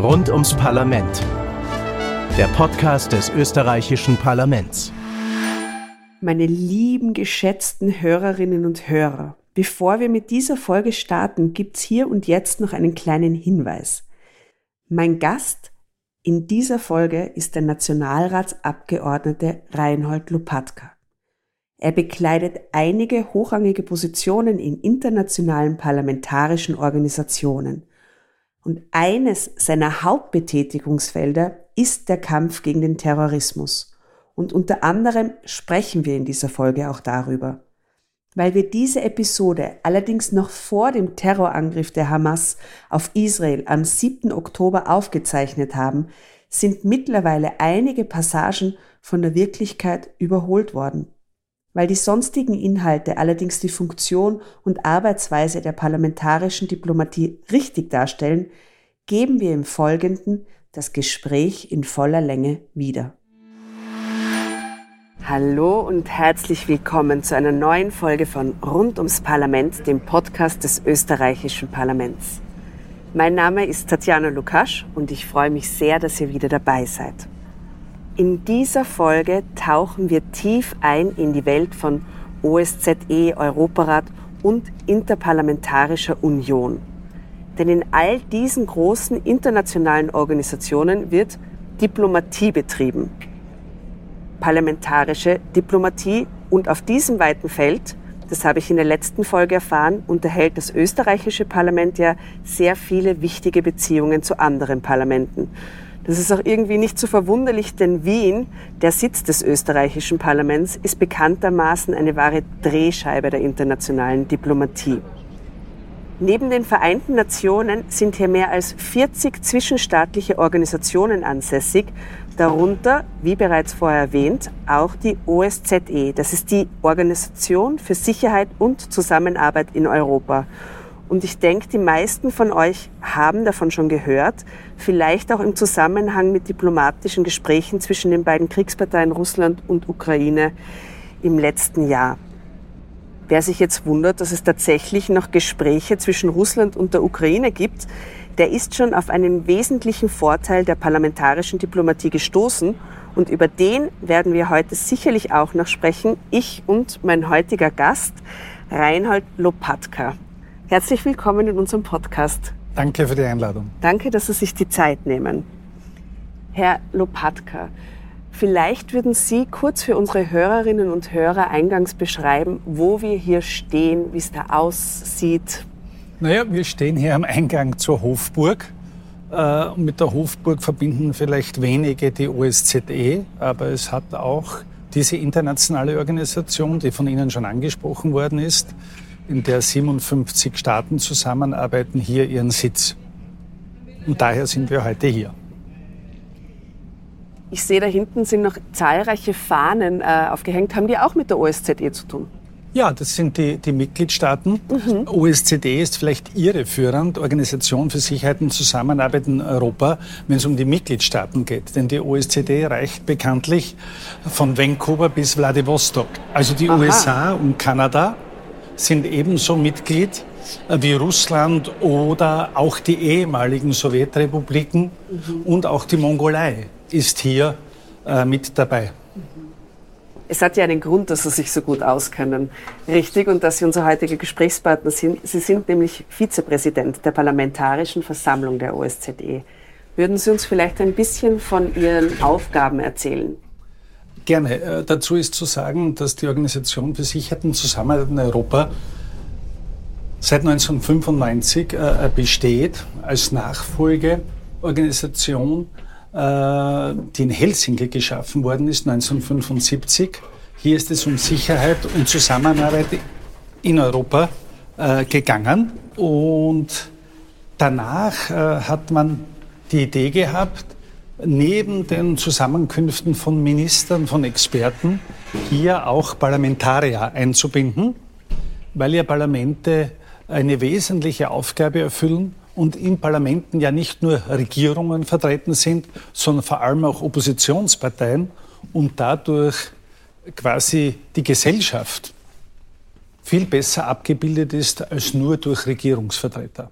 Rund ums Parlament. Der Podcast des österreichischen Parlaments. Meine lieben, geschätzten Hörerinnen und Hörer, bevor wir mit dieser Folge starten, gibt's hier und jetzt noch einen kleinen Hinweis. Mein Gast in dieser Folge ist der Nationalratsabgeordnete Reinhold Lopatka. Er bekleidet einige hochrangige Positionen in internationalen parlamentarischen Organisationen. Und eines seiner Hauptbetätigungsfelder ist der Kampf gegen den Terrorismus. Und unter anderem sprechen wir in dieser Folge auch darüber. Weil wir diese Episode allerdings noch vor dem Terrorangriff der Hamas auf Israel am 7. Oktober aufgezeichnet haben, sind mittlerweile einige Passagen von der Wirklichkeit überholt worden. Weil die sonstigen Inhalte allerdings die Funktion und Arbeitsweise der parlamentarischen Diplomatie richtig darstellen, geben wir im Folgenden das Gespräch in voller Länge wieder. Hallo und herzlich willkommen zu einer neuen Folge von Rund ums Parlament, dem Podcast des österreichischen Parlaments. Mein Name ist Tatjana Lukasch und ich freue mich sehr, dass ihr wieder dabei seid. In dieser Folge tauchen wir tief ein in die Welt von OSZE, Europarat und Interparlamentarischer Union. Denn in all diesen großen internationalen Organisationen wird Diplomatie betrieben. Parlamentarische Diplomatie und auf diesem weiten Feld, das habe ich in der letzten Folge erfahren, unterhält das österreichische Parlament ja sehr viele wichtige Beziehungen zu anderen Parlamenten. Das ist auch irgendwie nicht so verwunderlich, denn Wien, der Sitz des österreichischen Parlaments, ist bekanntermaßen eine wahre Drehscheibe der internationalen Diplomatie. Neben den Vereinten Nationen sind hier mehr als 40 zwischenstaatliche Organisationen ansässig, darunter, wie bereits vorher erwähnt, auch die OSZE. Das ist die Organisation für Sicherheit und Zusammenarbeit in Europa. Und ich denke, die meisten von euch haben davon schon gehört, vielleicht auch im Zusammenhang mit diplomatischen Gesprächen zwischen den beiden Kriegsparteien Russland und Ukraine im letzten Jahr. Wer sich jetzt wundert, dass es tatsächlich noch Gespräche zwischen Russland und der Ukraine gibt, der ist schon auf einen wesentlichen Vorteil der parlamentarischen Diplomatie gestoßen. Und über den werden wir heute sicherlich auch noch sprechen. Ich und mein heutiger Gast, Reinhold Lopatka. Herzlich willkommen in unserem Podcast. Danke für die Einladung. Danke, dass Sie sich die Zeit nehmen. Herr Lopatka, vielleicht würden Sie kurz für unsere Hörerinnen und Hörer eingangs beschreiben, wo wir hier stehen, wie es da aussieht. Naja, wir stehen hier am Eingang zur Hofburg. Äh, mit der Hofburg verbinden vielleicht wenige die OSZE, aber es hat auch diese internationale Organisation, die von Ihnen schon angesprochen worden ist, in der 57 Staaten zusammenarbeiten, hier ihren Sitz. Und daher sind wir heute hier. Ich sehe, da hinten sind noch zahlreiche Fahnen äh, aufgehängt. Haben die auch mit der OSZE zu tun? Ja, das sind die, die Mitgliedstaaten. Mhm. OSZE ist vielleicht irreführend, Organisation für Sicherheit und Zusammenarbeit in Europa, wenn es um die Mitgliedstaaten geht. Denn die OSZE reicht bekanntlich von Vancouver bis Vladivostok. Also die Aha. USA und Kanada sind ebenso Mitglied äh, wie Russland oder auch die ehemaligen Sowjetrepubliken mhm. und auch die Mongolei ist hier äh, mit dabei. Es hat ja einen Grund, dass Sie sich so gut auskennen. Richtig, und dass Sie unser heutiger Gesprächspartner sind. Sie sind nämlich Vizepräsident der Parlamentarischen Versammlung der OSZE. Würden Sie uns vielleicht ein bisschen von Ihren Aufgaben erzählen? Gerne. Äh, dazu ist zu sagen, dass die Organisation für Sicherheit und Zusammenarbeit in Europa seit 1995 äh, besteht als Nachfolgeorganisation, äh, die in Helsinki geschaffen worden ist, 1975. Hier ist es um Sicherheit und Zusammenarbeit in Europa gegangen. Und danach hat man die Idee gehabt, neben den Zusammenkünften von Ministern, von Experten, hier auch Parlamentarier einzubinden, weil ja Parlamente eine wesentliche Aufgabe erfüllen und in Parlamenten ja nicht nur Regierungen vertreten sind, sondern vor allem auch Oppositionsparteien und dadurch quasi die Gesellschaft viel besser abgebildet ist als nur durch Regierungsvertreter.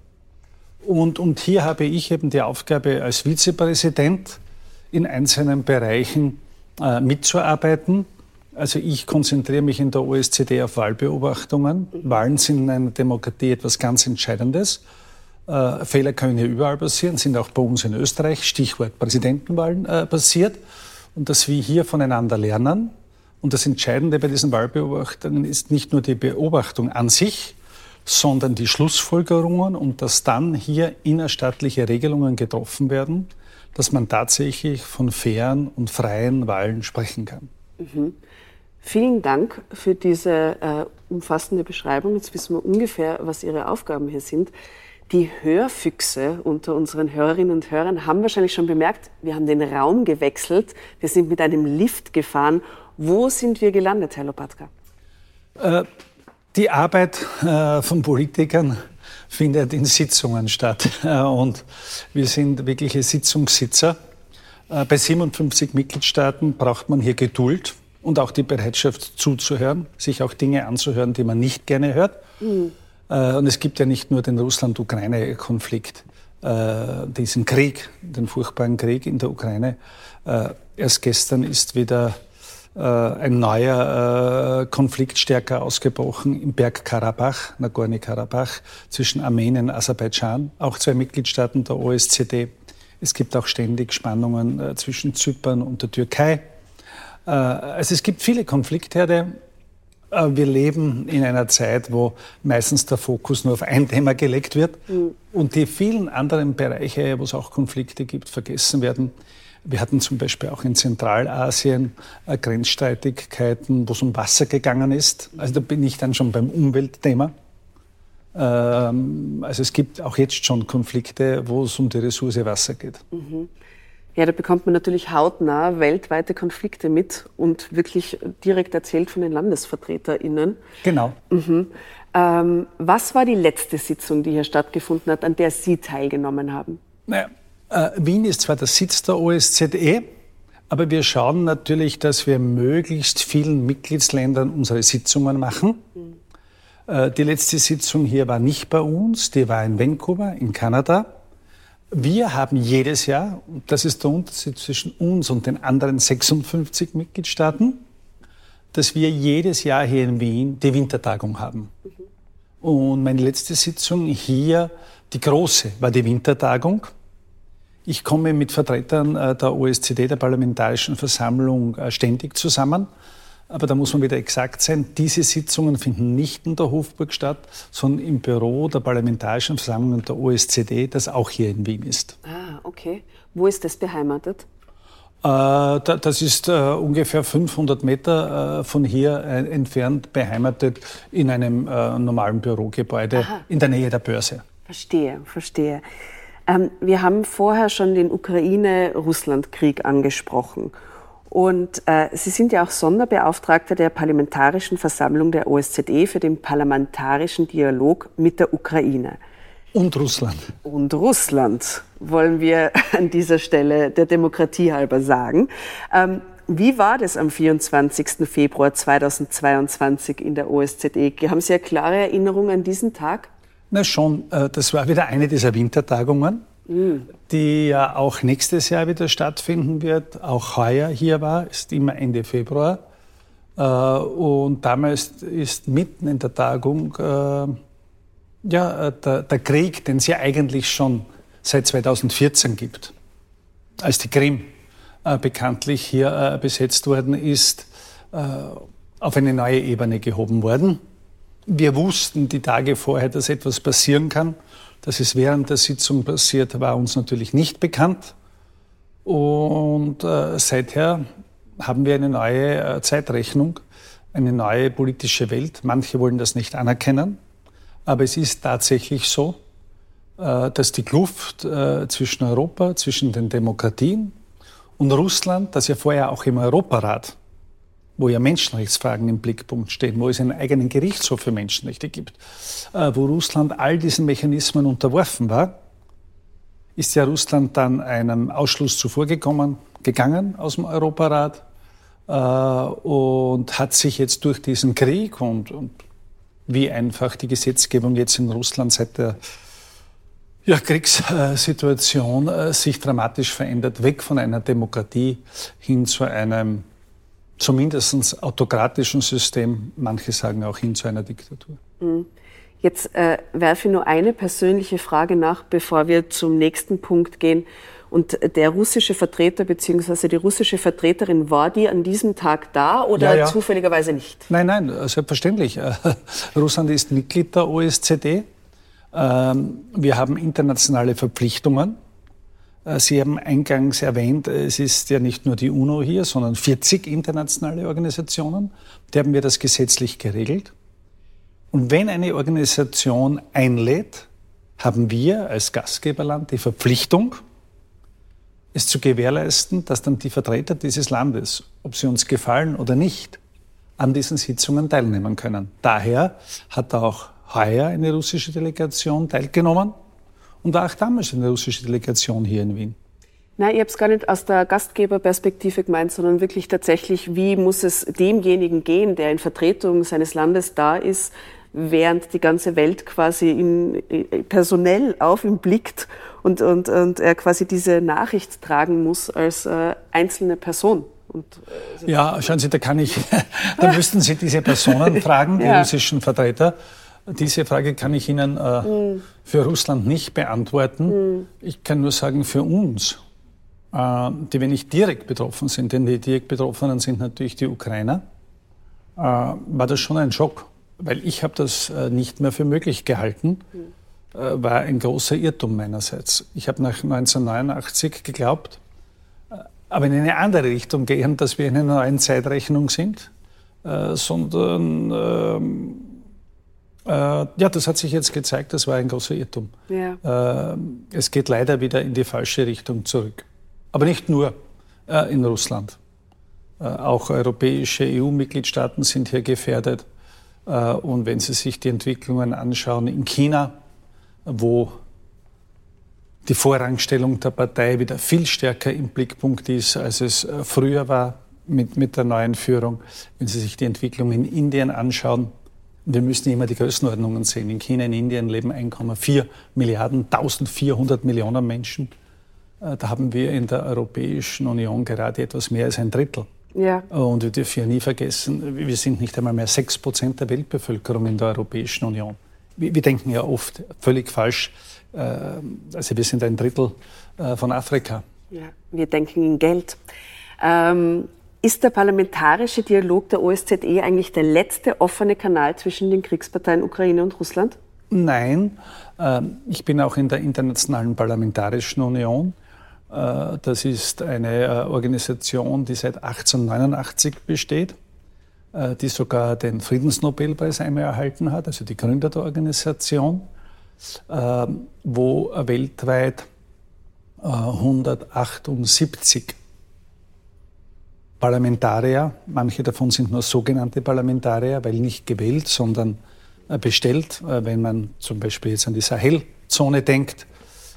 Und, und hier habe ich eben die Aufgabe als Vizepräsident in einzelnen Bereichen äh, mitzuarbeiten. Also ich konzentriere mich in der OSZE auf Wahlbeobachtungen. Wahlen sind in einer Demokratie etwas ganz Entscheidendes. Äh, Fehler können hier überall passieren, sind auch bei uns in Österreich, Stichwort Präsidentenwahlen, äh, passiert. Und dass wir hier voneinander lernen. Und das Entscheidende bei diesen Wahlbeobachtungen ist nicht nur die Beobachtung an sich, sondern die Schlussfolgerungen und dass dann hier innerstaatliche Regelungen getroffen werden, dass man tatsächlich von fairen und freien Wahlen sprechen kann. Mhm. Vielen Dank für diese äh, umfassende Beschreibung. Jetzt wissen wir ungefähr, was Ihre Aufgaben hier sind. Die Hörfüchse unter unseren Hörerinnen und Hörern haben wahrscheinlich schon bemerkt, wir haben den Raum gewechselt. Wir sind mit einem Lift gefahren. Wo sind wir gelandet, Herr Lopatka? Äh, die Arbeit äh, von Politikern findet in Sitzungen statt. Äh, und wir sind wirkliche Sitzungssitzer. Äh, bei 57 Mitgliedstaaten braucht man hier Geduld und auch die Bereitschaft zuzuhören, sich auch Dinge anzuhören, die man nicht gerne hört. Mhm. Und es gibt ja nicht nur den Russland-Ukraine-Konflikt, diesen Krieg, den furchtbaren Krieg in der Ukraine. Erst gestern ist wieder ein neuer äh, Konflikt stärker ausgebrochen im Bergkarabach, Nagorno-Karabach, zwischen Armenien und Aserbaidschan, auch zwei Mitgliedstaaten der OSZE. Es gibt auch ständig Spannungen äh, zwischen Zypern und der Türkei. Also es gibt viele Konfliktherde. Wir leben in einer Zeit, wo meistens der Fokus nur auf ein Thema gelegt wird mhm. und die vielen anderen Bereiche, wo es auch Konflikte gibt, vergessen werden. Wir hatten zum Beispiel auch in Zentralasien äh, Grenzstreitigkeiten, wo es um Wasser gegangen ist. Also da bin ich dann schon beim Umweltthema. Ähm, also es gibt auch jetzt schon Konflikte, wo es um die Ressource Wasser geht. Mhm. Ja, da bekommt man natürlich hautnah weltweite Konflikte mit und wirklich direkt erzählt von den LandesvertreterInnen. Genau. Mhm. Ähm, was war die letzte Sitzung, die hier stattgefunden hat, an der Sie teilgenommen haben? Naja, äh, Wien ist zwar der Sitz der OSZE, aber wir schauen natürlich, dass wir möglichst vielen Mitgliedsländern unsere Sitzungen machen. Mhm. die letzte Sitzung hier war nicht bei uns, die war in Vancouver in Kanada. Wir haben jedes Jahr, und das ist der Unterschied zwischen uns und den anderen 56 Mitgliedstaaten, dass wir jedes Jahr hier in Wien die Wintertagung haben. Mhm. Und meine letzte Sitzung hier, die große, war die Wintertagung. Ich komme mit Vertretern äh, der OSZE, der Parlamentarischen Versammlung, äh, ständig zusammen. Aber da muss man wieder exakt sein, diese Sitzungen finden nicht in der Hofburg statt, sondern im Büro der Parlamentarischen Versammlung der OSZE, das auch hier in Wien ist. Ah, okay. Wo ist das beheimatet? Äh, das ist ungefähr 500 Meter von hier entfernt beheimatet in einem normalen Bürogebäude Aha. in der Nähe der Börse. Verstehe, verstehe. Ähm, wir haben vorher schon den Ukraine-Russland-Krieg angesprochen. Und äh, Sie sind ja auch Sonderbeauftragter der Parlamentarischen Versammlung der OSZE für den parlamentarischen Dialog mit der Ukraine. Und Russland. Und Russland, wollen wir an dieser Stelle der Demokratie halber sagen. Ähm, wie war das am 24. Februar 2022 in der OSZE? Haben Sie eine klare Erinnerung an diesen Tag? Na schon, äh, das war wieder eine dieser Wintertagungen, mhm. die ja auch nächstes Jahr wieder stattfinden wird. Auch heuer hier war, ist immer Ende Februar. Äh, und damals ist mitten in der Tagung äh, ja, der, der Krieg, den es ja eigentlich schon seit 2014 gibt, als die Krim bekanntlich hier besetzt worden ist, auf eine neue Ebene gehoben worden. Wir wussten die Tage vorher, dass etwas passieren kann. Dass es während der Sitzung passiert, war uns natürlich nicht bekannt. Und äh, seither haben wir eine neue äh, Zeitrechnung, eine neue politische Welt. Manche wollen das nicht anerkennen, aber es ist tatsächlich so, äh, dass die Kluft äh, zwischen Europa, zwischen den Demokratien und Russland, das ja vorher auch im Europarat wo ja Menschenrechtsfragen im Blickpunkt stehen, wo es einen eigenen Gerichtshof für Menschenrechte gibt, äh, wo Russland all diesen Mechanismen unterworfen war, ist ja Russland dann einem Ausschluss zuvorgekommen, gegangen aus dem Europarat äh, und hat sich jetzt durch diesen Krieg und, und wie einfach die Gesetzgebung jetzt in Russland seit der ja, Kriegssituation äh, sich dramatisch verändert, weg von einer Demokratie hin zu einem zumindest autokratischen System, manche sagen auch hin zu einer Diktatur. Mhm. Jetzt äh, werfe ich nur eine persönliche Frage nach, bevor wir zum nächsten Punkt gehen. Und der russische Vertreter bzw. die russische Vertreterin, war die an diesem Tag da oder ja, ja. zufälligerweise nicht? Nein, nein, selbstverständlich. Russland ist Mitglied der OSZE. Ähm, wir haben internationale Verpflichtungen. Äh, Sie haben eingangs erwähnt, es ist ja nicht nur die UNO hier, sondern 40 internationale Organisationen. Die haben wir das gesetzlich geregelt. Und wenn eine Organisation einlädt, haben wir als Gastgeberland die Verpflichtung, es zu gewährleisten, dass dann die Vertreter dieses Landes, ob sie uns gefallen oder nicht, an diesen Sitzungen teilnehmen können. Daher hat auch heuer eine russische Delegation teilgenommen und war auch damals eine russische Delegation hier in Wien. Nein, ich habe es gar nicht aus der Gastgeberperspektive gemeint, sondern wirklich tatsächlich, wie muss es demjenigen gehen, der in Vertretung seines Landes da ist, während die ganze Welt quasi in, personell auf ihn blickt und, und, und er quasi diese Nachricht tragen muss als äh, einzelne Person. Und, äh, ja, schauen Sie, da kann ich, da müssten Sie diese Personen fragen, die ja. russischen Vertreter. Diese Frage kann ich Ihnen äh, mhm. für Russland nicht beantworten. Mhm. Ich kann nur sagen, für uns, äh, die wir nicht direkt betroffen sind, denn die direkt Betroffenen sind natürlich die Ukrainer, äh, war das schon ein Schock, weil ich habe das äh, nicht mehr für möglich gehalten. Mhm. War ein großer Irrtum meinerseits. Ich habe nach 1989 geglaubt, äh, aber in eine andere Richtung gehen, dass wir in einer neuen Zeitrechnung sind, sondern ähm, äh, ja, das hat sich jetzt gezeigt, das war ein großer Irrtum. Ja. Äh, es geht leider wieder in die falsche Richtung zurück. Aber nicht nur äh, in Russland. Äh, auch europäische EU-Mitgliedstaaten sind hier gefährdet. Äh, und wenn Sie sich die Entwicklungen anschauen in China, wo die Vorrangstellung der Partei wieder viel stärker im Blickpunkt ist, als es äh, früher war mit, mit der neuen Führung. Wenn Sie sich die Entwicklung in Indien anschauen, wir müssen immer die Größenordnungen sehen. In China, in Indien leben 1,4 Milliarden, 1400 Millionen Menschen. Äh, da haben wir in der Europäischen Union gerade etwas mehr als ein Drittel. Ja. Und wir dürfen ja nie vergessen, wir sind nicht einmal mehr 6 Prozent der Weltbevölkerung in der Europäischen Union. Wir, wir denken ja oft völlig falsch. Äh, also wir sind ein Drittel äh, von Afrika. Ja, wir denken in Geld. Ähm, ist der parlamentarische Dialog der OSZE eigentlich der letzte offene Kanal zwischen den Kriegsparteien Ukraine und Russland? Nein, ähm, ich bin auch in der Internationalen Parlamentarischen Union. Äh, das ist eine äh, Organisation, die seit 1889 besteht, äh, die sogar den Friedensnobelpreis einmal erhalten hat, also die Gründer der Organisation, wo weltweit 178 Parlamentarier, manche davon sind nur sogenannte Parlamentarier, weil nicht gewählt, sondern äh, bestellt. Äh, wenn man zum Beispiel jetzt an die Sahelzone denkt,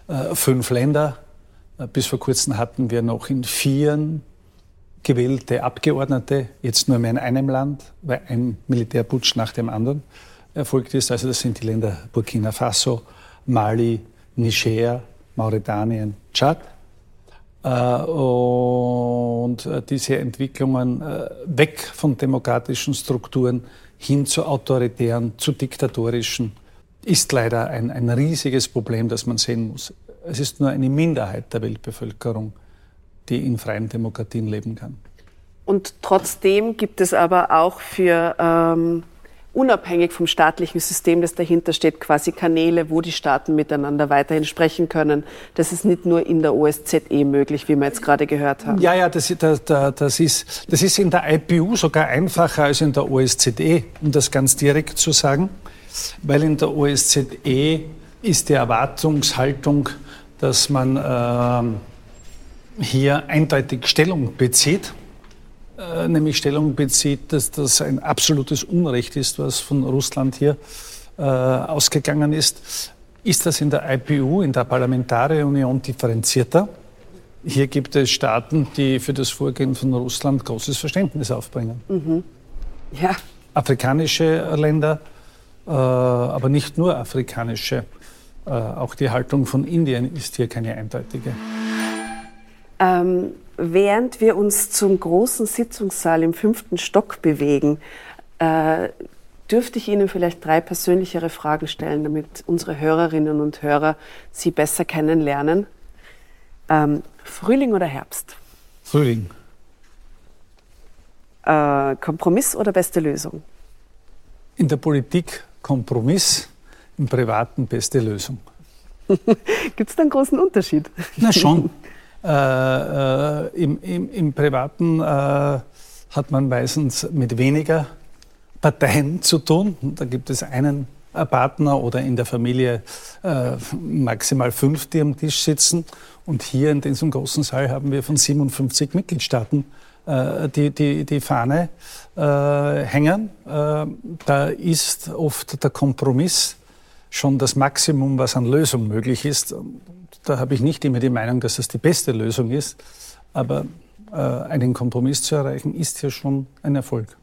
äh, fünf Länder. Bis vor kurzem hatten wir noch in vier gewählte Abgeordnete, jetzt nur mehr in einem Land, weil ein Militärputsch nach dem anderen erfolgt ist. Also das sind die Länder Burkina Faso, Mali, Niger, Mauretanien, Tschad. Äh, und äh, diese Entwicklungen äh, weg von demokratischen Strukturen hin zu autoritären, zu diktatorischen, ist leider ein, ein riesiges Problem, das man sehen muss. Es ist nur eine Minderheit der Weltbevölkerung, die in freien Demokratien leben kann. Und trotzdem gibt es aber auch für ähm, unabhängig vom staatlichen System, das dahinter steht, quasi Kanäle, wo die Staaten miteinander weiterhin sprechen können. Das ist nicht nur in der OSZE möglich, wie wir jetzt gerade gehört haben. Ja, ja, das, das, das, ist, das ist in der IPU sogar einfacher als in der OSZE, um das ganz direkt zu sagen, weil in der OSZE ist die Erwartungshaltung, dass man äh, hier eindeutig Stellung bezieht äh, nämlich Stellung bezieht, dass das ein absolutes Unrecht ist, was von Russland hier äh, ausgegangen ist, ist das in der IPU, in der Parlamentarierunion differenzierter. Hier gibt es Staaten, die für das Vorgehen von Russland großes Verständnis aufbringen. Mhm. Ja. Afrikanische Länder, äh, aber nicht nur afrikanische. Äh, auch die Haltung von Indien ist hier keine eindeutige. Ähm, während wir uns zum großen Sitzungssaal im fünften Stock bewegen, äh, dürfte ich Ihnen vielleicht drei persönlichere Fragen stellen, damit unsere Hörerinnen und Hörer Sie besser kennenlernen. Ähm, Frühling oder Herbst? Frühling. Äh, Kompromiss oder beste Lösung? In der Politik Kompromiss, im Privaten beste Lösung. Gibt es da einen großen Unterschied? Na schon. äh, äh, im, im, im, Privaten äh, hat man meistens mit weniger Parteien zu tun. Da gibt es einen Partner oder in der Familie äh, maximal fünf, die am Tisch sitzen. Und hier in diesem großen Saal haben wir von 57 Mitgliedstaaten äh, die, die, die Fahne äh, hängen. Äh, da ist oft der Kompromiss schon das Maximum, was an Lösung möglich ist. Da habe ich nicht immer die Meinung, dass das die beste Lösung ist. Aber äh, einen Kompromiss zu erreichen, ist hier schon ein Erfolg.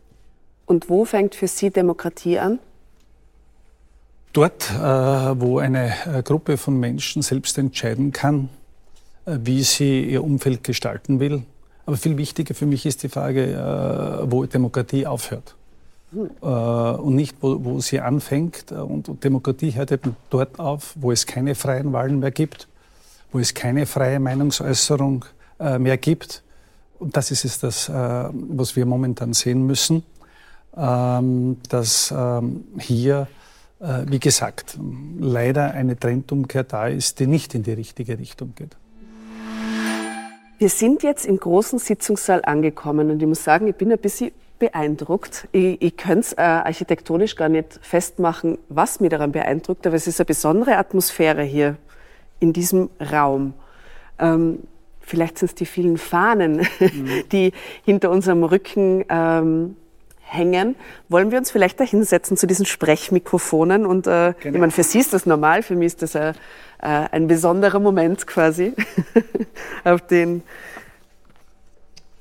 Und wo fängt für Sie Demokratie an? Dort, äh, wo eine äh, Gruppe von Menschen selbst entscheiden kann, äh, wie sie ihr Umfeld gestalten will. Aber viel wichtiger für mich ist die Frage, äh, wo Demokratie aufhört. Hm. Äh, und nicht, wo, wo, sie anfängt. Und Demokratie hört eben dort auf, wo es keine freien Wahlen mehr gibt, wo es keine freie Meinungsäußerung äh, mehr gibt. Und das ist es, das, was wir momentan sehen müssen ähm, dass ähm, hier, äh, wie gesagt, leider eine Trendumkehr da ist, die nicht in die richtige Richtung geht. Wir sind jetzt im großen Sitzungssaal angekommen und ich muss sagen, ich bin ein bisschen beeindruckt. Ich, ich könnte es äh, architektonisch gar nicht festmachen, was mich daran beeindruckt, aber es ist eine besondere Atmosphäre hier in diesem Raum. Ähm, vielleicht sind es die vielen Fahnen, mhm. die hinter unserem Rücken ähm, hängen. Wollen wir uns vielleicht da hinsetzen zu diesen Sprechmikrofonen? Und äh, genau. ich meine, für Sie ist das normal, für mich ist das äh, äh ein besonderer Moment quasi, auf den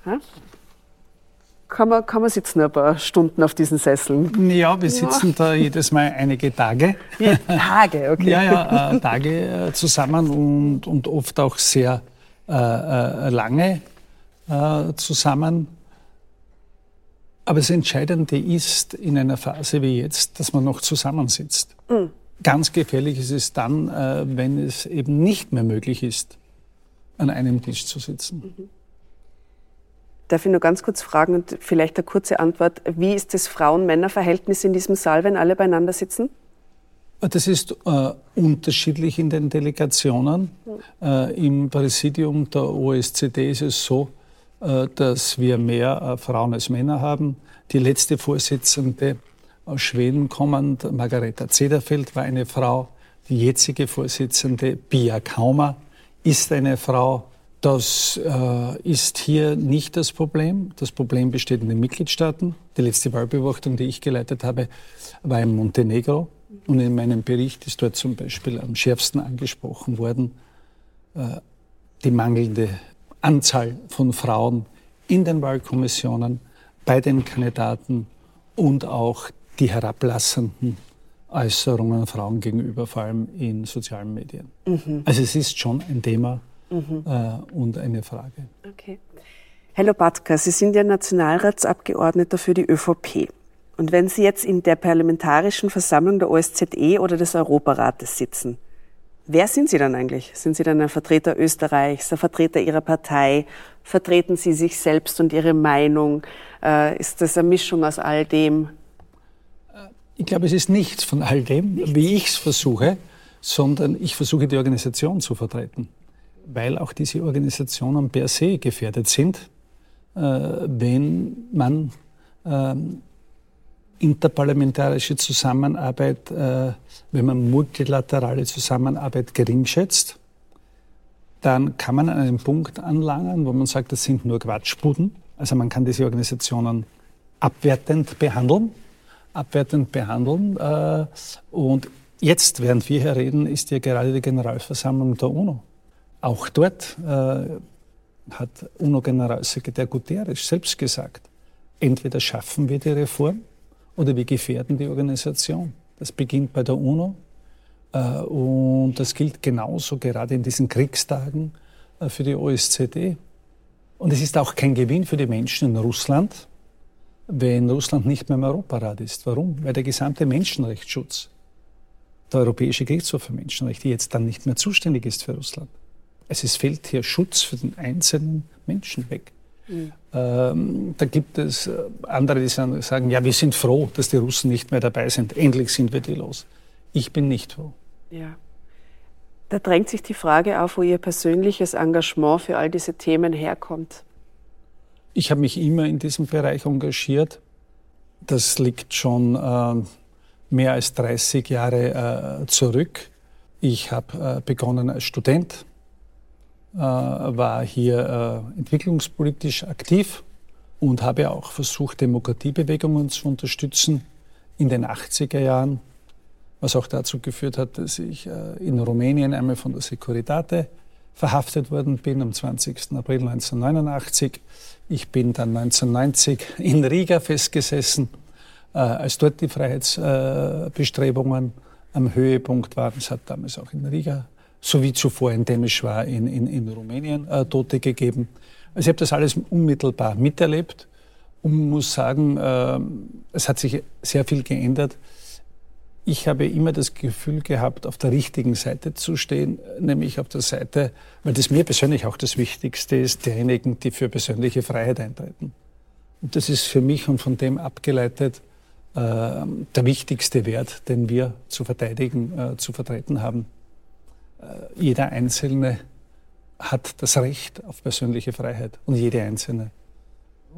ha? Kann man, kann man sitzen ein paar Stunden auf diesen Sesseln. Ja, wir sitzen ja. da jedes Mal einige Tage. Ja, Tage, okay. Ja, ja, äh, Tage äh, zusammen und, und oft auch sehr äh, äh lange äh, zusammen. Aber das Entscheidende ist in einer Phase wie jetzt, dass man noch zusammensitzt. Mhm. Ganz gefährlich ist es dann, wenn es eben nicht mehr möglich ist, an einem Tisch zu sitzen. Mhm. Darf ich nur ganz kurz fragen und vielleicht eine kurze Antwort. Wie ist das Frauen-Männer-Verhältnis in diesem Saal, wenn alle beieinander sitzen? Das ist äh, unterschiedlich in den Delegationen. Äh, Im Präsidium der OSZE ist es so, äh, dass wir mehr äh, Frauen als Männer haben. Die letzte Vorsitzende aus Schweden kommend, Margareta Zederfeld, war eine Frau. Die jetzige Vorsitzende, Pia Kaumer, ist eine Frau. Das äh, ist hier nicht das Problem. Das Problem besteht in den Mitgliedstaaten. Die letzte Wahlbeobachtung, die ich geleitet habe, war in Montenegro. Und in meinem Bericht ist dort zum Beispiel am schärfsten angesprochen worden, äh, die mangelnde Anzahl von Frauen in den Wahlkommissionen, bei den Kandidaten und auch die herablassenden Äußerungen Frauen gegenüber, vor allem in sozialen Medien. Mhm. Also es ist schon ein Thema mhm. äh, und eine Frage. Okay. Herr Lopatka, Sie sind ja Nationalratsabgeordneter für die ÖVP. Und wenn Sie jetzt in der Parlamentarischen Versammlung der OSZE oder des Europarates sitzen, Wer sind Sie dann eigentlich? Sind Sie dann ein Vertreter Österreichs, ein Vertreter Ihrer Partei? Vertreten Sie sich selbst und Ihre Meinung? Äh, ist das eine Mischung aus all dem? Ich glaube, es ist nichts von all dem, nichts. wie ich es versuche, sondern ich versuche die Organisation zu vertreten, weil auch diese Organisationen per se gefährdet sind, äh, wenn man ähm, interparlamentarische Zusammenarbeit, äh, wenn man multilaterale Zusammenarbeit gering schätzt, dann kann man an einen Punkt anlangen, wo man sagt, das sind nur Quatschbuden. Also man kann diese Organisationen abwertend behandeln, abwertend behandeln. Äh, und jetzt, während wir hier reden, ist ja gerade die Generalversammlung der UNO. Auch dort äh, hat UNO-Generalsekretär Guterres selbst gesagt, entweder schaffen wir die Reform oder wir gefährden die Organisation. Das beginnt bei der UNO Äh, und das gilt genauso gerade in diesen Kriegstagen äh, für die OSZE. Und es ist auch kein Gewinn für die Menschen in Russland, wenn Russland nicht mehr im Europarat ist. Warum? Weil der gesamte Menschenrechtsschutz, der Europäische Gerichtshof für Menschenrechte, jetzt dann nicht mehr zuständig ist für Russland. Also es fällt hier Schutz für den einzelnen Menschen weg. Mhm. Ähm, da gibt es äh, andere, die sagen, ja, wir sind froh, dass die Russen nicht mehr dabei sind. Endlich sind wir die los. Ich bin nicht froh. Ja. Da drängt sich die Frage auf, wo Ihr persönliches Engagement für all diese Themen herkommt. Ich habe mich immer in diesem Bereich engagiert. Das liegt schon äh, mehr als 30 Jahre äh, zurück. Ich habe äh, begonnen als Student, war hier äh, entwicklungspolitisch aktiv und habe auch versucht, Demokratiebewegungen zu unterstützen in den 80er Jahren was auch dazu geführt hat, dass ich äh, in Rumänien einmal von der Securitate verhaftet worden bin am 20. April 1989. Ich bin dann 1990 in Riga festgesessen, äh, als dort die Freiheitsbestrebungen am Höhepunkt waren. Es hat damals auch in Riga, so wie zuvor in Temeschwar in, in, in Rumänien, äh, Tote gegeben. Also ich habe das alles unmittelbar miterlebt und muss sagen, es hat sich sehr viel geändert ich habe immer das Gefühl gehabt, auf der richtigen Seite zu stehen, nämlich auf der Seite, weil das mir persönlich auch das Wichtigste ist, derjenigen, die für persönliche Freiheit eintreten. Und das ist für mich und von dem abgeleitet äh, der wichtigste Wert, den wir zu verteidigen, äh, zu vertreten haben. Äh, jeder Einzelne hat das Recht auf persönliche Freiheit und jede Einzelne.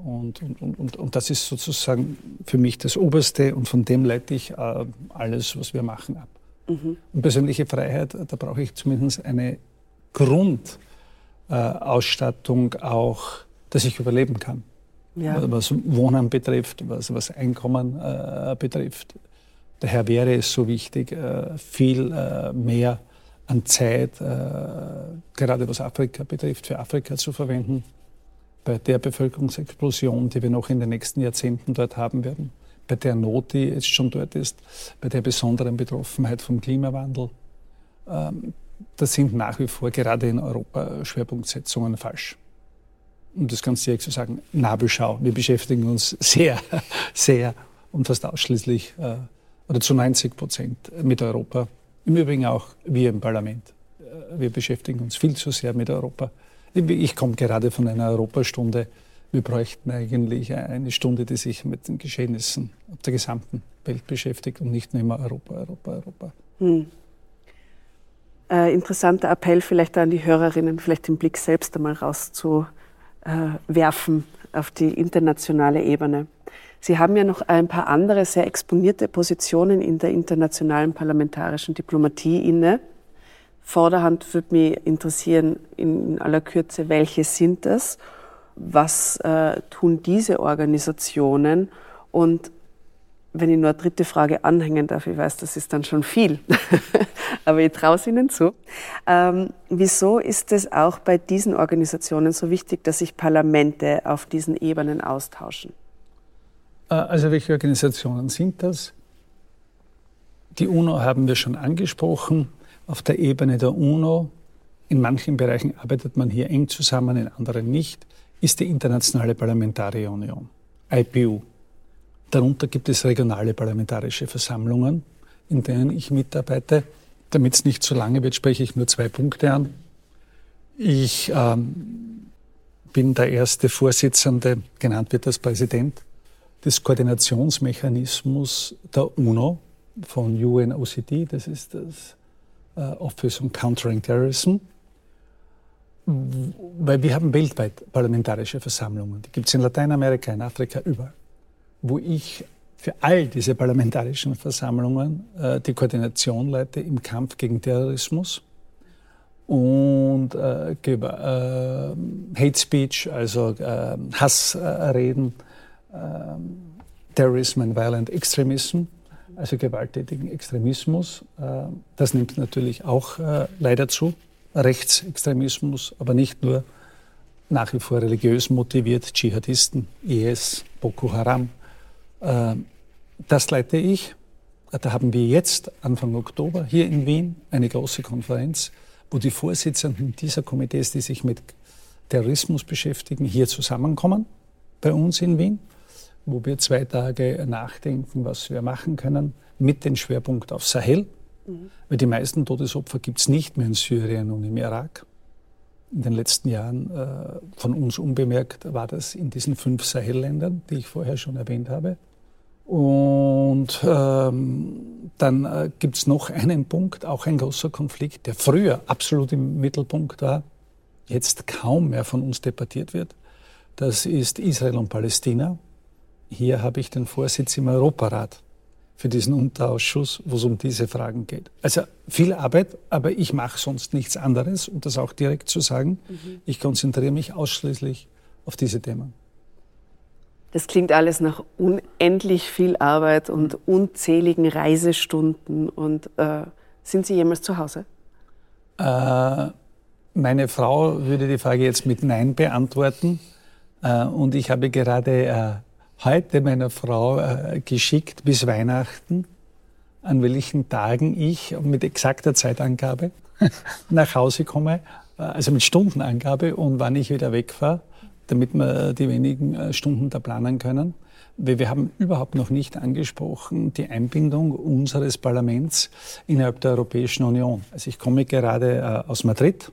Und, und, und, und, das ist sozusagen für mich das Oberste und von dem leite ich äh, alles, was wir machen, ab. Mhm. Und persönliche Freiheit, da brauche ich zumindest eine Grundausstattung äh, auch, dass ich überleben kann. Ja. Was Wohnen betrifft, was, was Einkommen äh, betrifft. Daher wäre es so wichtig, äh, viel äh, mehr an Zeit, äh, gerade was Afrika betrifft, für Afrika zu verwenden bei der Bevölkerungsexplosion, die wir noch in den nächsten Jahrzehnten dort haben werden, bei der Not, die jetzt schon dort ist, bei der besonderen Betroffenheit vom Klimawandel, ähm, das sind nach wie vor gerade in Europa Schwerpunktsetzungen falsch. Um das ganz direkt zu sagen, Nabelschau. Wir beschäftigen uns sehr, sehr und fast ausschließlich äh, oder zu 90 Prozent mit Europa. Im Übrigen auch wir im Parlament. Äh, wir beschäftigen uns viel zu sehr mit Europa. Ich komme gerade von einer Europastunde. Wir bräuchten eigentlich eine Stunde, die sich mit den Geschehnissen der gesamten Welt beschäftigt und nicht nur immer Europa, Europa, Europa. Hm. Äh, interessanter Appell vielleicht an die Hörerinnen, vielleicht den Blick selbst einmal rauszuwerfen auf die internationale Ebene. Sie haben ja noch ein paar andere sehr exponierte Positionen in der internationalen parlamentarischen Diplomatie inne. Vorderhand würde mich interessieren, in aller Kürze, welche sind es? Was äh, tun diese Organisationen? Und wenn ich nur eine dritte Frage anhängen darf, ich weiß, das ist dann schon viel, aber ich traue es Ihnen zu. Ähm, wieso ist es auch bei diesen Organisationen so wichtig, dass sich Parlamente auf diesen Ebenen austauschen? Äh, also welche Organisationen sind das? Die UNO haben wir schon angesprochen auf der Ebene der UNO, in manchen Bereichen arbeitet man hier eng zusammen, in anderen nicht, ist die Internationale Parlamentarische Union, IPU. Darunter gibt es regionale parlamentarische Versammlungen, in denen ich mitarbeite. Damit es nicht zu lange wird, spreche ich nur zwei Punkte an. Ich ähm, bin der erste Vorsitzende, genannt wird als Präsident, des Koordinationsmechanismus der UNO von UNOCD, das ist das äh, Office on Countering Terrorism, weil wir haben weltweit parlamentarische Versammlungen. Die gibt es in Lateinamerika, in Afrika, überall. Wo ich für all diese parlamentarischen Versammlungen äh, die Koordination leite im Kampf gegen Terrorismus und äh, äh, Hate Speech, also äh, Hassreden, äh, Terrorism and Violent Extremism also gewalttätigen Extremismus. Äh, das nimmt natürlich auch äh, leider zu. Rechtsextremismus, aber nicht nur nach wie vor religiös motiviert, Dschihadisten, IS, Boko Haram. Äh, das leite ich. da haben wir jetzt Anfang Oktober hier in Wien eine große Konferenz, wo die Vorsitzenden dieser Komitees, die sich mit Terrorismus beschäftigen, hier zusammenkommen bei uns in Wien, wo wir zwei Tage nachdenken, was wir machen können, mit dem Schwerpunkt auf Sahel. Mhm. Weil die meisten Todesopfer gibt es nicht mehr in Syrien und im Irak. In den letzten Jahren äh, von uns unbemerkt war das in diesen fünf Sahelländern, die ich vorher schon erwähnt habe. Und ähm, dann äh, gibt es noch einen Punkt, auch ein großer Konflikt, der früher absolut im Mittelpunkt war, jetzt kaum mehr von uns debattiert wird. Das ist Israel und Palästina. Hier habe ich den Vorsitz im Europarat für diesen Unterausschuss, wo es um diese Fragen geht. Also viel Arbeit, aber ich mache sonst nichts anderes, um das auch direkt zu sagen. Mhm. Ich konzentriere mich ausschließlich auf diese Themen. Das klingt alles nach unendlich viel Arbeit und unzähligen Reisestunden. Und äh, sind Sie jemals zu Hause? Äh, meine Frau würde die Frage jetzt mit Nein beantworten. Äh, und ich habe gerade äh, heute meiner Frau äh, geschickt bis Weihnachten, an welchen Tagen ich mit exakter Zeitangabe nach Hause komme, äh, also mit Stundenangabe und wann ich wieder wegfahre damit wir die wenigen äh, Stunden da planen können. Wir haben überhaupt noch nicht angesprochen die Einbindung unseres Parlaments innerhalb der Europäischen Union. Also ich komme gerade äh, aus Madrid,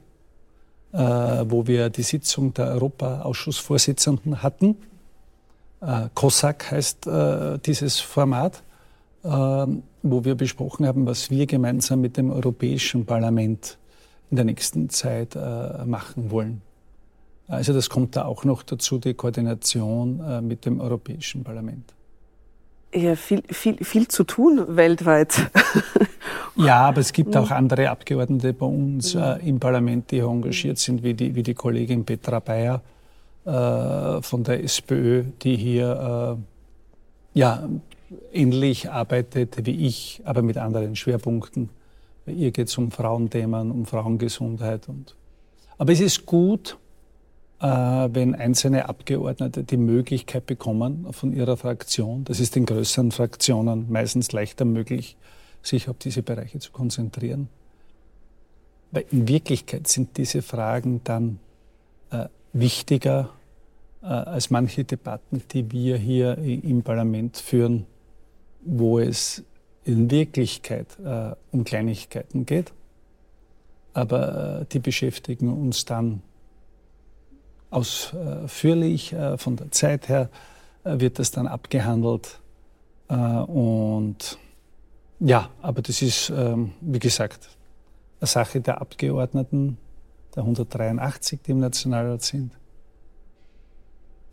wo wir die Sitzung der Europaausschussvorsitzenden hatten. COSAC heißt dieses Format, wo wir besprochen haben, was wir gemeinsam mit dem Europäischen Parlament in der nächsten Zeit machen wollen. Also das kommt da auch noch dazu, die Koordination äh, mit dem Europäischen Parlament. Ja, viel, viel, viel zu tun weltweit. ja, aber es gibt auch andere Abgeordnete bei uns äh, im Parlament, die engagiert sind, wie die, wie die Kollegin Petra Bayer äh, von der SPÖ, die hier äh, ja, ähnlich arbeitet wie ich, aber mit anderen Schwerpunkten. Bei ihr geht es um Frauenthemen, um Frauengesundheit. Und aber es ist gut, äh, wenn einzelne Abgeordnete die Möglichkeit bekommen von ihrer Fraktion, das ist den größeren Fraktionen meistens leichter möglich, sich auf diese Bereiche zu konzentrieren. Weil in Wirklichkeit sind diese Fragen dann äh, wichtiger als manche Debatten, die wir hier im Parlament führen, wo es in Wirklichkeit äh, um Kleinigkeiten geht. Aber äh, die beschäftigen uns dann ausführlich. Äh, von der Zeit her äh, wird das dann abgehandelt. Äh, und ja, aber das ist, ähm, wie gesagt, eine Sache der Abgeordneten, der 183, die im Nationalrat sind,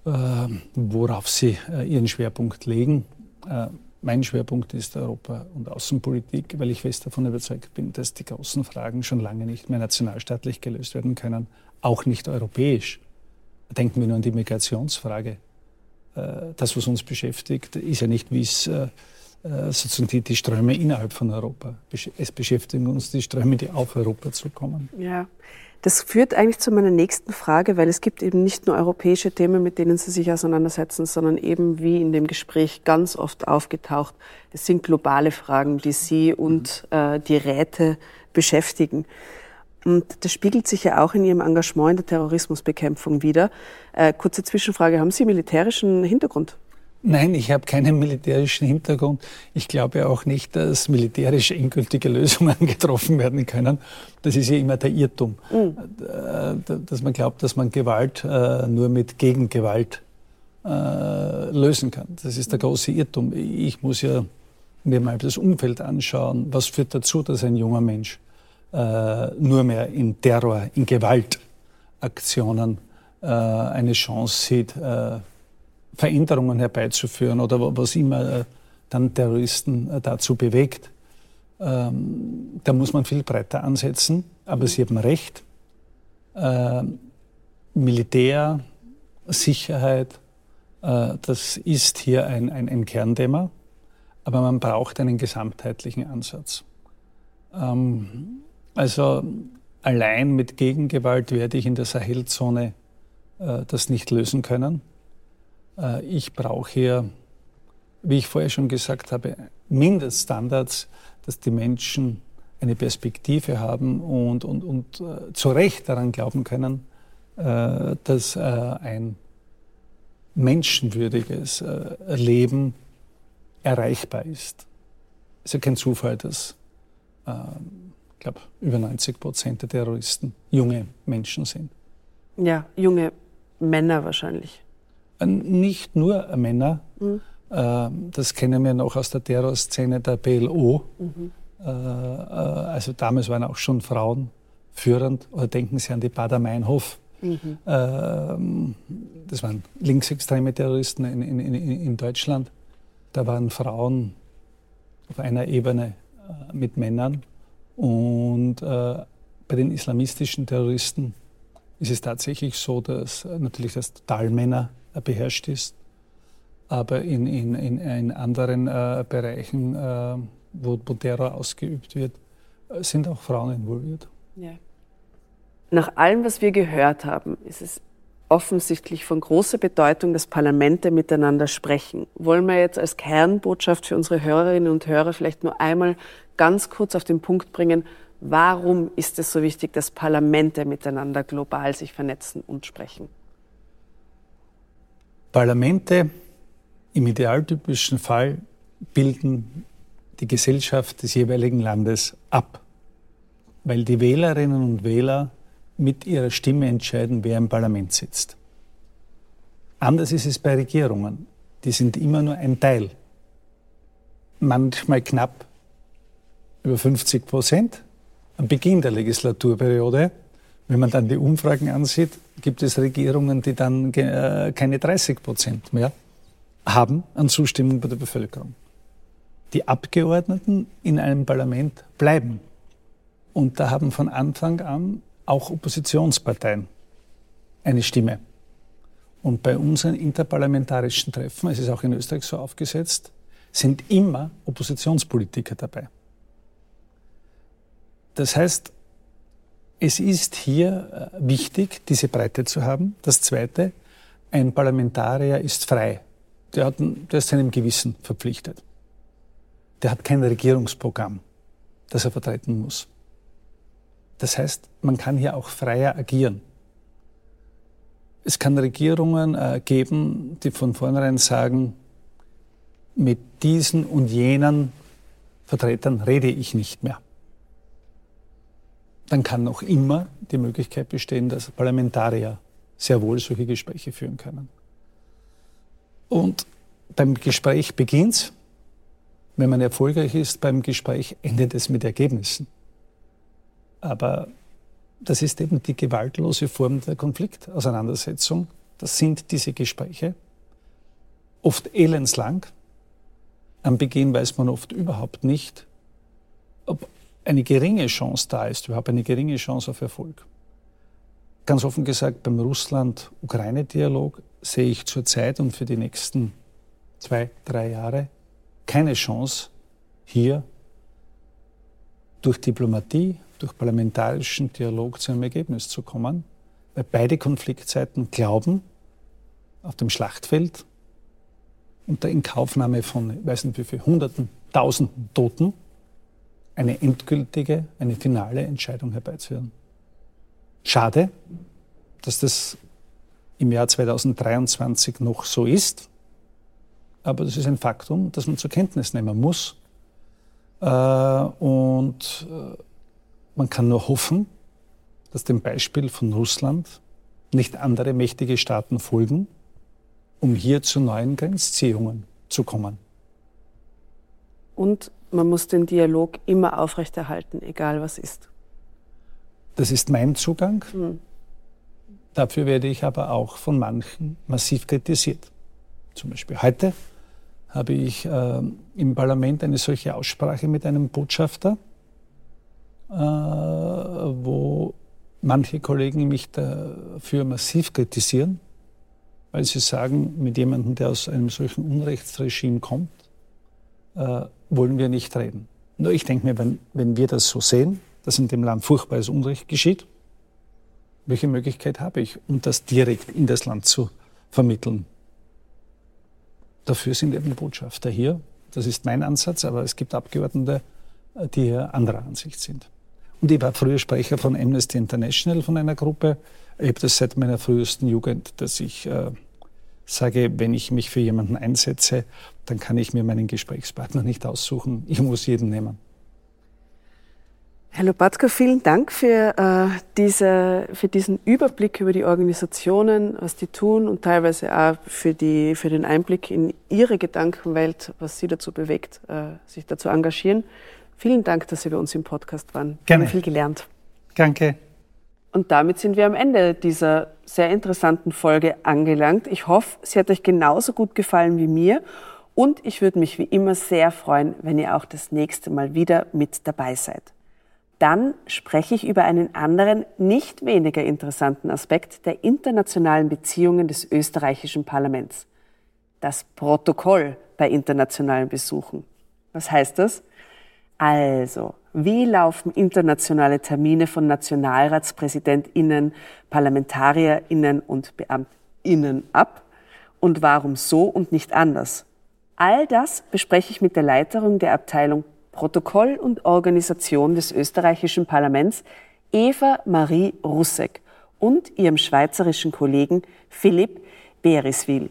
worauf sie ihren Schwerpunkt legen. Mein Schwerpunkt ist Europa- und Außenpolitik, weil ich fest davon überzeugt bin, dass die großen Fragen schon lange nicht mehr nationalstaatlich gelöst werden können, auch nicht europäisch. Denken wir nur an die Migrationsfrage. Äh, das, was uns beschäftigt, ist ja nicht, wie es äh, äh, sozusagen die, die Ströme innerhalb von Europa. Es beschäftigen uns die Ströme, die auf Europa zukommen. Ja, das führt eigentlich zu meiner nächsten Frage, weil es gibt eben nicht nur europäische Themen, mit denen Sie sich auseinandersetzen, sondern eben wie in dem Gespräch ganz oft aufgetaucht, es sind globale Fragen, die Sie und äh, die Räte beschäftigen. Und das spiegelt sich ja auch in Ihrem Engagement in der Terrorismusbekämpfung wieder. Äh, kurze Zwischenfrage, haben Sie militärischen Hintergrund? Nein, ich habe keinen militärischen Hintergrund. Ich glaube auch nicht, dass militärisch endgültige Lösungen getroffen werden können. Das ist ja immer der Irrtum, mhm. dass man glaubt, dass man Gewalt äh, nur mit Gegengewalt äh, lösen kann. Das ist der große Irrtum. Ich muss ja mir mal das Umfeld anschauen. Was führt dazu, dass ein junger Mensch nur mehr in Terror, in Gewaltaktionen eine Chance sieht, Veränderungen herbeizuführen oder was immer äh, dann Terroristen äh, dazu bewegt. Ähm, da muss man viel breiter ansetzen, aber Sie haben recht. Ähm, Militär, Sicherheit, äh, das ist hier ein, ein, ein Kernthema, aber man braucht einen gesamtheitlichen Ansatz. Ähm, also allein mit Gegengewalt werde ich in der Sahelzone äh, das nicht lösen können. Äh, ich brauche hier wie ich vorher schon gesagt habe, Mindeststandards, dass die Menschen eine Perspektive haben und, und, und äh, zu Recht daran glauben können, äh, dass äh, ein menschenwürdiges äh, Leben erreichbar ist. Es ist ja kein Zufall, dass äh, ich glaube, über 90 Prozent der Terroristen junge Menschen sind. Ja, junge Männer wahrscheinlich. Äh, nicht nur Männer. Mhm. Das kennen wir noch aus der Terrorszene der PLO. Mhm. Also damals waren auch schon Frauen führend. Oder denken Sie an die Bader-Meinhof. Mhm. Das waren linksextreme Terroristen in, in, in Deutschland. Da waren Frauen auf einer Ebene mit Männern. Und äh, bei den islamistischen Terroristen ist es tatsächlich so, dass äh, natürlich das Totalmänner äh, beherrscht ist, aber in, in, in, in anderen äh, Bereichen, äh, wo, wo, Terror ausgeübt wird, äh, sind auch Frauen involviert. Ja. Nach allem, was wir gehört haben, ist es offensichtlich von großer Bedeutung, dass Parlamente miteinander sprechen. Wollen wir jetzt als Kernbotschaft für unsere Hörerinnen und Hörer vielleicht nur einmal ganz kurz auf den Punkt bringen, warum ist es so wichtig, dass Parlamente miteinander global sich vernetzen und sprechen? Parlamente im idealtypischen Fall bilden die Gesellschaft des jeweiligen Landes ab, weil die Wählerinnen und Wähler mit ihrer Stimme entscheiden, wer im Parlament sitzt. Anders ist es bei Regierungen. Die sind immer nur ein Teil. Manchmal knapp über 50 Prozent am Beginn der Legislaturperiode. Wenn man dann die Umfragen ansieht, gibt es Regierungen, die dann äh, keine 30 Prozent mehr haben an Zustimmung bei der Bevölkerung. Die Abgeordneten in einem Parlament bleiben. Und da haben von Anfang an auch Oppositionsparteien eine Stimme. Und bei unseren interparlamentarischen Treffen, es ist auch in Österreich so aufgesetzt, sind immer Oppositionspolitiker dabei. Das heißt, es ist hier äh, wichtig, diese Breite zu haben. Das Zweite, ein Parlamentarier ist frei. Der, hat, der ist seinem Gewissen verpflichtet. Der hat kein Regierungsprogramm, das er vertreten muss. Das heißt, man kann hier auch freier agieren. Es kann Regierungen äh, geben, die von vornherein sagen, mit diesen und jenen Vertretern rede ich nicht mehr dann kann noch immer die Möglichkeit bestehen, dass Parlamentarier sehr wohl solche Gespräche führen können. Und beim Gespräch beginnt wenn man erfolgreich ist beim Gespräch, endet es mit Ergebnissen. Aber das ist eben die gewaltlose Form der Konfliktauseinandersetzung. Das sind diese Gespräche. Oft elendslang. Am Beginn weiß man oft überhaupt nicht, eine geringe Chance da ist, überhaupt eine geringe Chance auf Erfolg. Ganz offen gesagt, beim Russland-Ukraine-Dialog sehe ich zurzeit und für die nächsten zwei, drei Jahre keine Chance, hier durch Diplomatie, durch parlamentarischen Dialog zu einem Ergebnis zu kommen, weil beide Konfliktseiten glauben, auf dem Schlachtfeld unter Inkaufnahme von, ich weiß nicht wie viel, Hunderten, Tausenden Toten, eine endgültige, eine finale Entscheidung herbeizuführen. Schade, dass das im Jahr 2023 noch so ist, aber das ist ein Faktum, das man zur Kenntnis nehmen muss. Äh, und äh, man kann nur hoffen, dass dem Beispiel von Russland nicht andere mächtige Staaten folgen, um hier zu neuen Grenzziehungen zu kommen. Und man muss den Dialog immer aufrechterhalten, egal was ist. Das ist mein Zugang. Mhm. Dafür werde ich aber auch von manchen massiv kritisiert. Zum Beispiel heute habe ich äh, im Parlament eine solche Aussprache mit einem Botschafter, äh, wo manche Kollegen mich dafür massiv kritisieren, weil sie sagen, mit jemandem, der aus einem solchen Unrechtsregime kommt, äh, wollen wir nicht reden. Nur ich denke mir, wenn, wenn wir das so sehen, dass in dem Land furchtbares Unrecht geschieht, welche Möglichkeit habe ich, um das direkt in das Land zu vermitteln? dafür sind eben Botschafter hier. Das ist mein Ansatz, aber es gibt Abgeordnete, die hier anderer Ansicht sind. Und ich war früher Sprecher von Amnesty International, von einer Gruppe. Ich habe das seit meiner frühesten Jugend, dass ich äh, sage, wenn ich mich für jemanden einsetze, dann kann ich mir meinen Gesprächspartner nicht aussuchen. Ich muss jeden nehmen. Herr Lopatka, vielen Dank für, äh, diese, für diesen Überblick über die Organisationen, was die tun und teilweise auch für, die, für den Einblick in Ihre Gedankenwelt, was Sie dazu bewegt, äh, sich dazu engagieren. Vielen Dank, dass Sie bei uns im Podcast waren. Gerne. Wir haben viel gelernt. Danke. Und damit sind wir am Ende dieser sehr interessanten Folge angelangt. Ich hoffe, sie hat euch genauso gut gefallen wie mir. Und ich würde mich wie immer sehr freuen, wenn ihr auch das nächste Mal wieder mit dabei seid. Dann spreche ich über einen anderen, nicht weniger interessanten Aspekt der internationalen Beziehungen des österreichischen Parlaments. Das Protokoll bei internationalen Besuchen. Was heißt das? Also, wie laufen internationale Termine von Nationalratspräsidentinnen, Parlamentarierinnen und Beamtinnen ab? Und warum so und nicht anders? All das bespreche ich mit der Leiterin der Abteilung Protokoll und Organisation des österreichischen Parlaments, Eva Marie Russek und ihrem schweizerischen Kollegen Philipp Beriswil.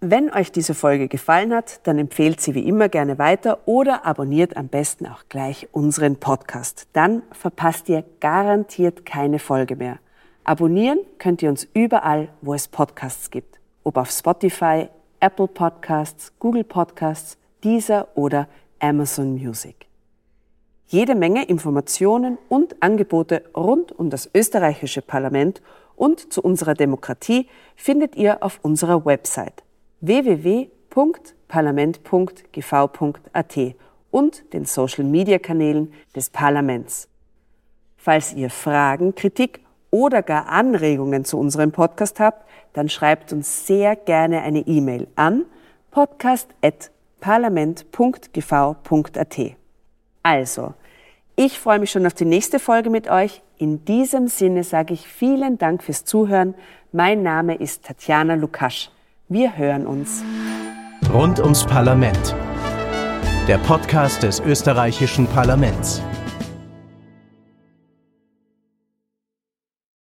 Wenn euch diese Folge gefallen hat, dann empfehlt sie wie immer gerne weiter oder abonniert am besten auch gleich unseren Podcast. Dann verpasst ihr garantiert keine Folge mehr. Abonnieren könnt ihr uns überall, wo es Podcasts gibt. Ob auf Spotify, Apple Podcasts, Google Podcasts, Deezer oder Amazon Music. Jede Menge Informationen und Angebote rund um das österreichische Parlament und zu unserer Demokratie findet ihr auf unserer Website www.parlament.gv.at und den Social-Media-Kanälen des Parlaments. Falls ihr Fragen, Kritik oder gar Anregungen zu unserem Podcast habt, dann schreibt uns sehr gerne eine E-Mail an podcast.parlament.gv.at. Also, ich freue mich schon auf die nächste Folge mit euch. In diesem Sinne sage ich vielen Dank fürs Zuhören. Mein Name ist Tatjana Lukasch. Wir hören uns. Rund ums Parlament. Der Podcast des österreichischen Parlaments.